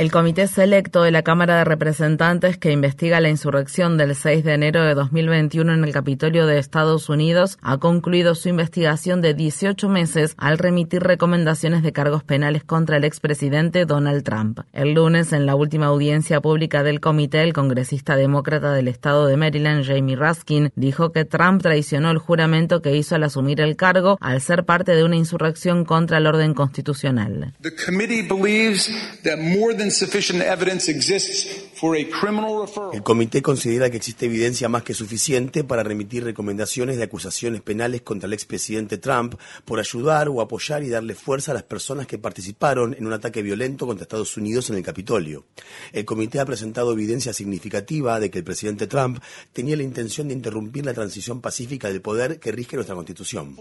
El Comité Selecto de la Cámara de Representantes que investiga la insurrección del 6 de enero de 2021 en el Capitolio de Estados Unidos ha concluido su investigación de 18 meses al remitir recomendaciones de cargos penales contra el expresidente Donald Trump. El lunes, en la última audiencia pública del comité, el congresista demócrata del estado de Maryland, Jamie Raskin, dijo que Trump traicionó el juramento que hizo al asumir el cargo al ser parte de una insurrección contra el orden constitucional. insufficient evidence exists El comité considera que existe evidencia más que suficiente para remitir recomendaciones de acusaciones penales contra el expresidente Trump por ayudar o apoyar y darle fuerza a las personas que participaron en un ataque violento contra Estados Unidos en el Capitolio. El comité ha presentado evidencia significativa de que el presidente Trump tenía la intención de interrumpir la transición pacífica del poder que rige nuestra Constitución.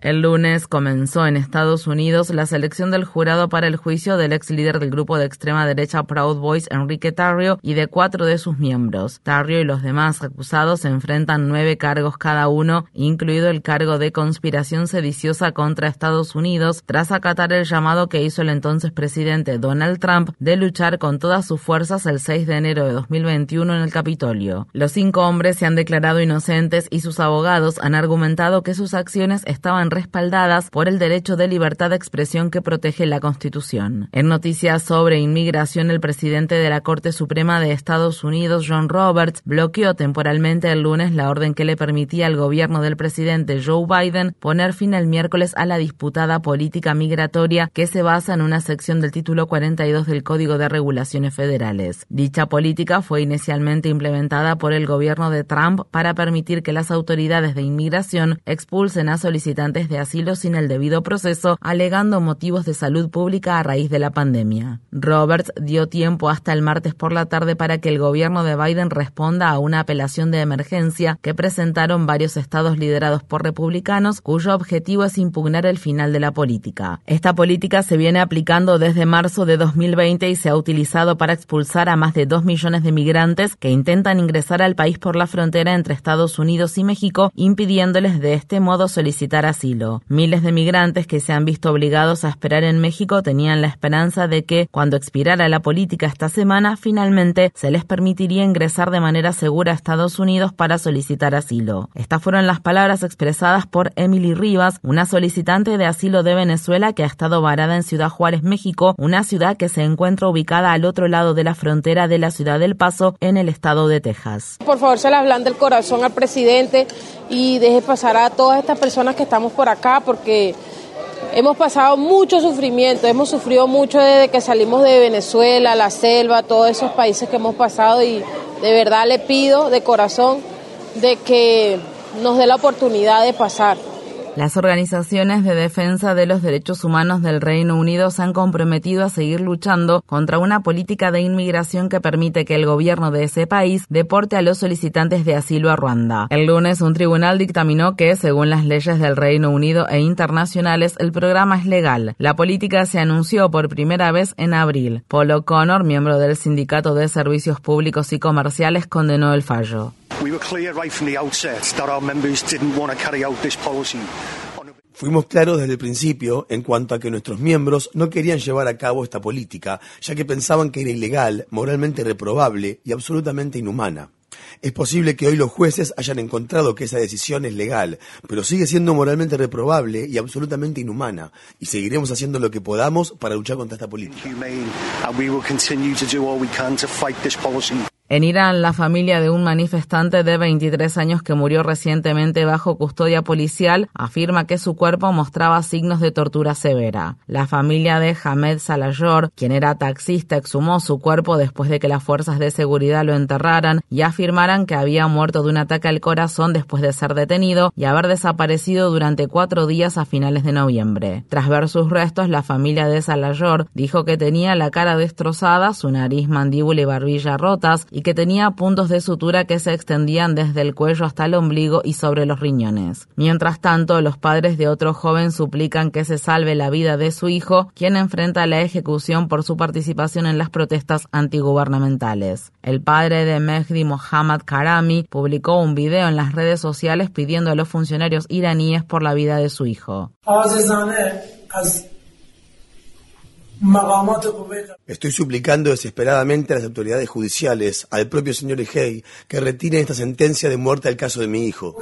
El lunes comenzó en Estados Unidos la selección del jurado para el juicio del ex líder del grupo de extrema derecha Proud Boys, Enrique Tarrio, y de cuatro de sus miembros. Tarrio y los demás acusados enfrentan nueve cargos cada uno, incluido el cargo de conspiración sediciosa contra Estados Unidos, tras acatar el llamado que hizo el entonces presidente Donald Trump de luchar con todas sus fuerzas el 6 de enero de 2021 en el Capitolio. Los cinco hombres se han declarado inocentes y sus abogados han argumentado que sus acciones estaban respaldadas por el derecho de libertad de expresión que protege la Constitución. En noticias sobre inmigración, el presidente de la Corte Suprema de Estados Unidos, John Roberts, bloqueó temporalmente el lunes la orden que le permitía al gobierno del presidente Joe Biden poner fin el miércoles a la disputada política migratoria que se basa en una sección del título 42 del Código de Regulaciones Federales. Dicha política fue inicialmente implementada por el gobierno de Trump para permitir que las autoridades de inmigración expulsen a solicitantes de asilo sin el debido proceso alegando motivos de salud pública a raíz de la pandemia. Roberts dio tiempo hasta el martes por la tarde para que el gobierno de Biden responda a una apelación de emergencia que presentaron varios estados liderados por republicanos cuyo objetivo es impugnar el final de la política. Esta política se viene aplicando desde marzo de 2020 y se ha utilizado para expulsar a más de 2 millones de migrantes que intentan ingresar al país por la frontera entre Estados Unidos y México, impidiéndoles de este modo solicitar asilo. Miles de migrantes que se han visto obligados a esperar en México tenían la esperanza de que, cuando expirara la política esta semana, finalmente se les permitiría ingresar de manera segura a Estados Unidos para solicitar asilo. Estas fueron las palabras expresadas por Emily Rivas, una solicitante de asilo de Venezuela que ha estado varada en Ciudad Juárez, México, una ciudad que se encuentra ubicada al otro lado de la frontera de la ciudad del Paso, en el estado de Texas. Por favor, se le hablan del corazón al presidente y deje pasar a todas estas personas que estamos por acá porque Hemos pasado mucho sufrimiento, hemos sufrido mucho desde que salimos de Venezuela, la selva, todos esos países que hemos pasado y de verdad le pido de corazón de que nos dé la oportunidad de pasar. Las organizaciones de defensa de los derechos humanos del Reino Unido se han comprometido a seguir luchando contra una política de inmigración que permite que el gobierno de ese país deporte a los solicitantes de asilo a Ruanda. El lunes, un tribunal dictaminó que, según las leyes del Reino Unido e internacionales, el programa es legal. La política se anunció por primera vez en abril. Paul O'Connor, miembro del Sindicato de Servicios Públicos y Comerciales, condenó el fallo. Fuimos claros desde el principio en cuanto a que nuestros miembros no querían llevar a cabo esta política, ya que pensaban que era ilegal, moralmente reprobable y absolutamente inhumana. Es posible que hoy los jueces hayan encontrado que esa decisión es legal, pero sigue siendo moralmente reprobable y absolutamente inhumana, y seguiremos haciendo lo que podamos para luchar contra esta política. En Irán, la familia de un manifestante de 23 años que murió recientemente bajo custodia policial afirma que su cuerpo mostraba signos de tortura severa. La familia de Hamed Salayor, quien era taxista, exhumó su cuerpo después de que las fuerzas de seguridad lo enterraran y afirmaran que había muerto de un ataque al corazón después de ser detenido y haber desaparecido durante cuatro días a finales de noviembre. Tras ver sus restos, la familia de Salayor dijo que tenía la cara destrozada, su nariz, mandíbula y barbilla rotas que tenía puntos de sutura que se extendían desde el cuello hasta el ombligo y sobre los riñones. Mientras tanto, los padres de otro joven suplican que se salve la vida de su hijo, quien enfrenta la ejecución por su participación en las protestas antigubernamentales. El padre de Mehdi Mohammad Karami publicó un video en las redes sociales pidiendo a los funcionarios iraníes por la vida de su hijo. Estoy suplicando desesperadamente a las autoridades judiciales, al propio señor Egei, que retiren esta sentencia de muerte al caso de mi hijo.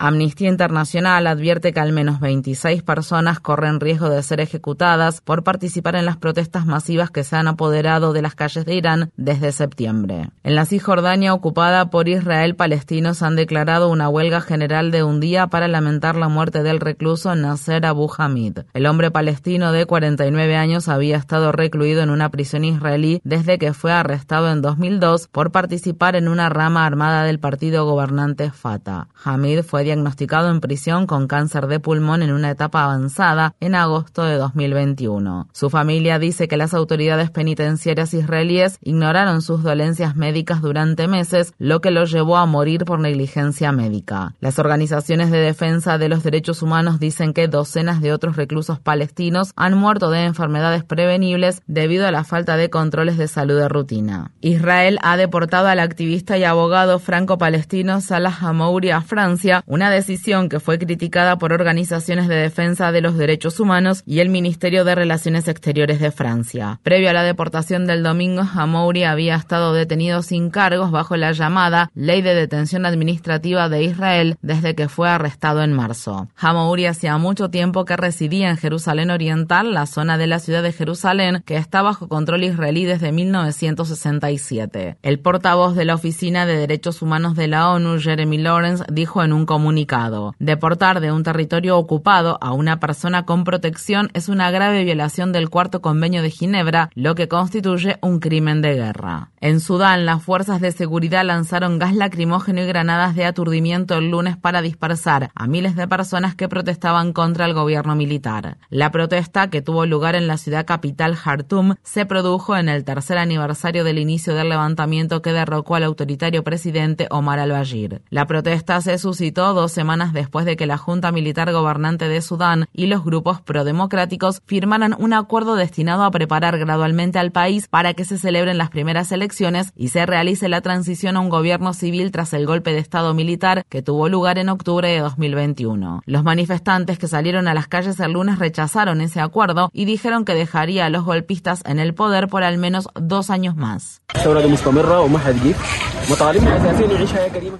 Amnistía Internacional advierte que al menos 26 personas corren riesgo de ser ejecutadas por participar en las protestas masivas que se han apoderado de las calles de Irán desde septiembre. En la Cisjordania ocupada por Israel, palestinos han declarado una huelga general de un día para lamentar la muerte del recluso Nasser Abu Hamid. El hombre palestino de 49 años había estado recluido en una prisión israelí desde que fue arrestado en 2002 por participar en una rama armada del partido gobernante Fatah. Hamid fue diagnosticado en prisión con cáncer de pulmón en una etapa avanzada en agosto de 2021. Su familia dice que las autoridades penitenciarias israelíes ignoraron sus dolencias médicas durante meses, lo que lo llevó a morir por negligencia médica. Las organizaciones de defensa de los derechos humanos dicen que docenas de otros reclusos palestinos han muerto de enfermedades prevenibles debido a la falta de controles de salud de rutina. Israel ha deportado al activista y abogado franco-palestino Salah Hamouri a Francia, una decisión que fue criticada por organizaciones de defensa de los derechos humanos y el Ministerio de Relaciones Exteriores de Francia. Previo a la deportación del domingo, Hamouri había estado detenido sin cargos bajo la llamada Ley de Detención Administrativa de Israel desde que fue arrestado en marzo. Hamouri hacía mucho tiempo que residía en Jerusalén Oriental, la zona de la ciudad de Jerusalén que está bajo control israelí desde 1967. El portavoz de la Oficina de Derechos Humanos de la ONU, Jeremy Lawrence, dijo en un comunicado comunicado. Deportar de un territorio ocupado a una persona con protección es una grave violación del cuarto convenio de Ginebra, lo que constituye un crimen de guerra. En Sudán, las fuerzas de seguridad lanzaron gas lacrimógeno y granadas de aturdimiento el lunes para dispersar a miles de personas que protestaban contra el gobierno militar. La protesta, que tuvo lugar en la ciudad capital Khartoum, se produjo en el tercer aniversario del inicio del levantamiento que derrocó al autoritario presidente Omar al-Bashir. La protesta se suscitó dos semanas después de que la Junta Militar Gobernante de Sudán y los grupos prodemocráticos firmaran un acuerdo destinado a preparar gradualmente al país para que se celebren las primeras elecciones y se realice la transición a un gobierno civil tras el golpe de Estado militar que tuvo lugar en octubre de 2021. Los manifestantes que salieron a las calles el lunes rechazaron ese acuerdo y dijeron que dejaría a los golpistas en el poder por al menos dos años más.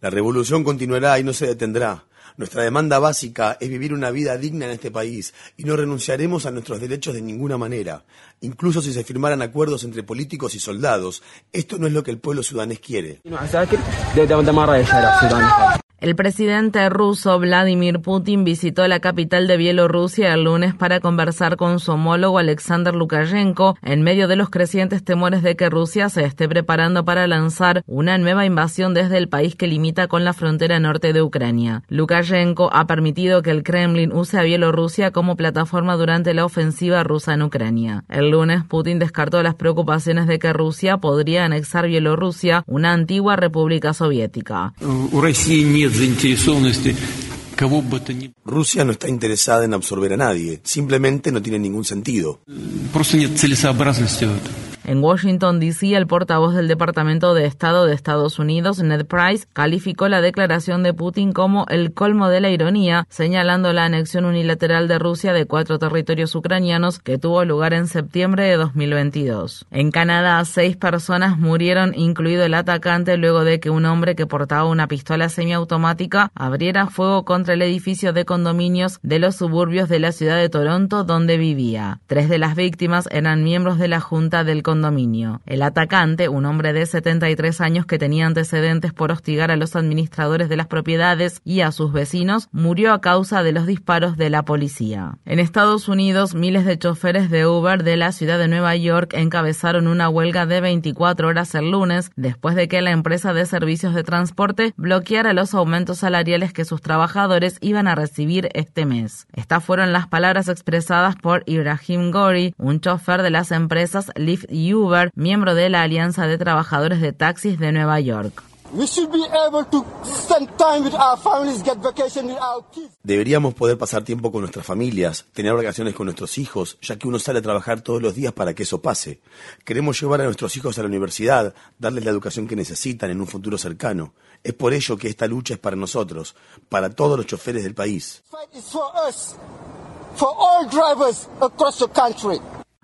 La revolución continuará y no se detendrá nuestra demanda básica es vivir una vida digna en este país y no renunciaremos a nuestros derechos de ninguna manera, incluso si se firmaran acuerdos entre políticos y soldados. Esto no es lo que el pueblo sudanés quiere. El presidente ruso Vladimir Putin visitó la capital de Bielorrusia el lunes para conversar con su homólogo Alexander Lukashenko en medio de los crecientes temores de que Rusia se esté preparando para lanzar una nueva invasión desde el país que limita con la frontera norte de Ucrania. Lukashenko ha permitido que el Kremlin use a Bielorrusia como plataforma durante la ofensiva rusa en Ucrania. El lunes Putin descartó las preocupaciones de que Rusia podría anexar Bielorrusia, una antigua república soviética. Rusia no está interesada en absorber a nadie, simplemente no tiene ningún sentido. En Washington, D.C., el portavoz del Departamento de Estado de Estados Unidos, Ned Price, calificó la declaración de Putin como el colmo de la ironía, señalando la anexión unilateral de Rusia de cuatro territorios ucranianos que tuvo lugar en septiembre de 2022. En Canadá, seis personas murieron, incluido el atacante, luego de que un hombre que portaba una pistola semiautomática abriera fuego contra el edificio de condominios de los suburbios de la ciudad de Toronto donde vivía. Tres de las víctimas eran miembros de la Junta del condominio. El atacante, un hombre de 73 años que tenía antecedentes por hostigar a los administradores de las propiedades y a sus vecinos, murió a causa de los disparos de la policía. En Estados Unidos, miles de choferes de Uber de la ciudad de Nueva York encabezaron una huelga de 24 horas el lunes después de que la empresa de servicios de transporte bloqueara los aumentos salariales que sus trabajadores iban a recibir este mes. Estas fueron las palabras expresadas por Ibrahim Gori, un chofer de las empresas Lyft y Uber, miembro de la Alianza de Trabajadores de Taxis de Nueva York. Deberíamos poder pasar tiempo con nuestras familias, tener vacaciones con nuestros hijos, ya que uno sale a trabajar todos los días para que eso pase. Queremos llevar a nuestros hijos a la universidad, darles la educación que necesitan en un futuro cercano. Es por ello que esta lucha es para nosotros, para todos los choferes del país.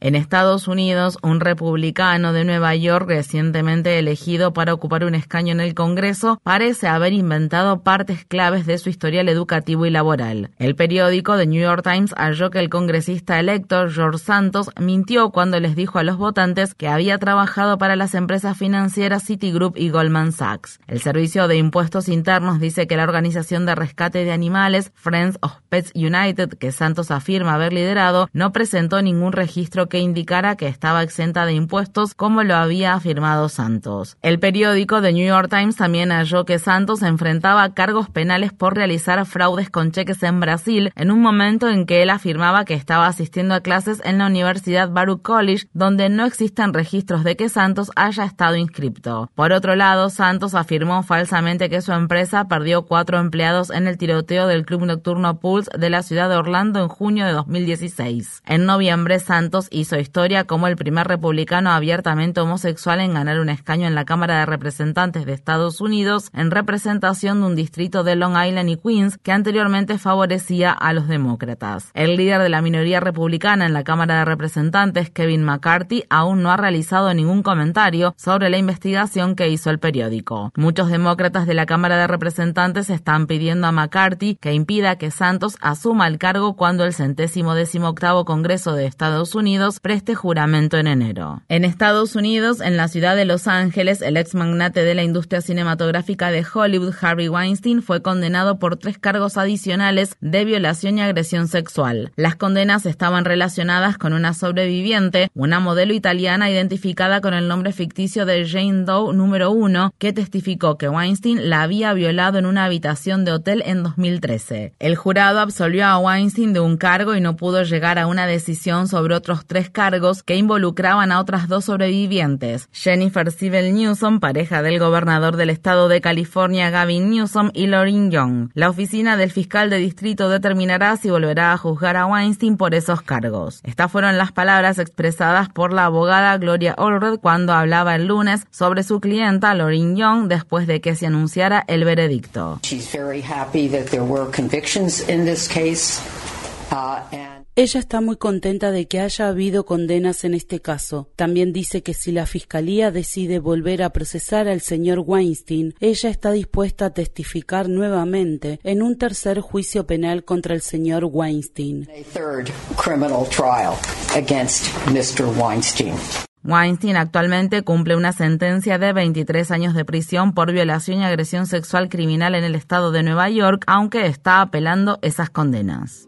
En Estados Unidos, un republicano de Nueva York recientemente elegido para ocupar un escaño en el Congreso parece haber inventado partes claves de su historial educativo y laboral. El periódico The New York Times halló que el congresista electo George Santos mintió cuando les dijo a los votantes que había trabajado para las empresas financieras Citigroup y Goldman Sachs. El Servicio de Impuestos Internos dice que la organización de rescate de animales Friends of Pets United, que Santos afirma haber liderado, no presentó ningún registro que indicara que estaba exenta de impuestos como lo había afirmado Santos. El periódico The New York Times también halló que Santos enfrentaba cargos penales por realizar fraudes con cheques en Brasil en un momento en que él afirmaba que estaba asistiendo a clases en la Universidad Baruch College donde no existen registros de que Santos haya estado inscripto. Por otro lado, Santos afirmó falsamente que su empresa perdió cuatro empleados en el tiroteo del club nocturno Pulse de la ciudad de Orlando en junio de 2016. En noviembre, Santos hizo historia como el primer republicano abiertamente homosexual en ganar un escaño en la Cámara de Representantes de Estados Unidos en representación de un distrito de Long Island y Queens que anteriormente favorecía a los demócratas. El líder de la minoría republicana en la Cámara de Representantes, Kevin McCarthy, aún no ha realizado ningún comentario sobre la investigación que hizo el periódico. Muchos demócratas de la Cámara de Representantes están pidiendo a McCarthy que impida que Santos asuma el cargo cuando el centésimo décimo octavo Congreso de Estados Unidos preste juramento en enero. En Estados Unidos, en la ciudad de Los Ángeles, el ex magnate de la industria cinematográfica de Hollywood, Harvey Weinstein, fue condenado por tres cargos adicionales de violación y agresión sexual. Las condenas estaban relacionadas con una sobreviviente, una modelo italiana identificada con el nombre ficticio de Jane Doe número uno, que testificó que Weinstein la había violado en una habitación de hotel en 2013. El jurado absolvió a Weinstein de un cargo y no pudo llegar a una decisión sobre otros tres cargos que involucraban a otras dos sobrevivientes, Jennifer Sibel Newsom, pareja del gobernador del estado de California Gavin Newsom, y Lauren Young. La oficina del fiscal de distrito determinará si volverá a juzgar a Weinstein por esos cargos. Estas fueron las palabras expresadas por la abogada Gloria Allred cuando hablaba el lunes sobre su clienta Lauren Young después de que se anunciara el veredicto. Ella está muy contenta de que haya habido condenas en este caso. También dice que si la Fiscalía decide volver a procesar al señor Weinstein, ella está dispuesta a testificar nuevamente en un tercer juicio penal contra el señor Weinstein. Weinstein actualmente cumple una sentencia de 23 años de prisión por violación y agresión sexual criminal en el estado de Nueva York, aunque está apelando esas condenas.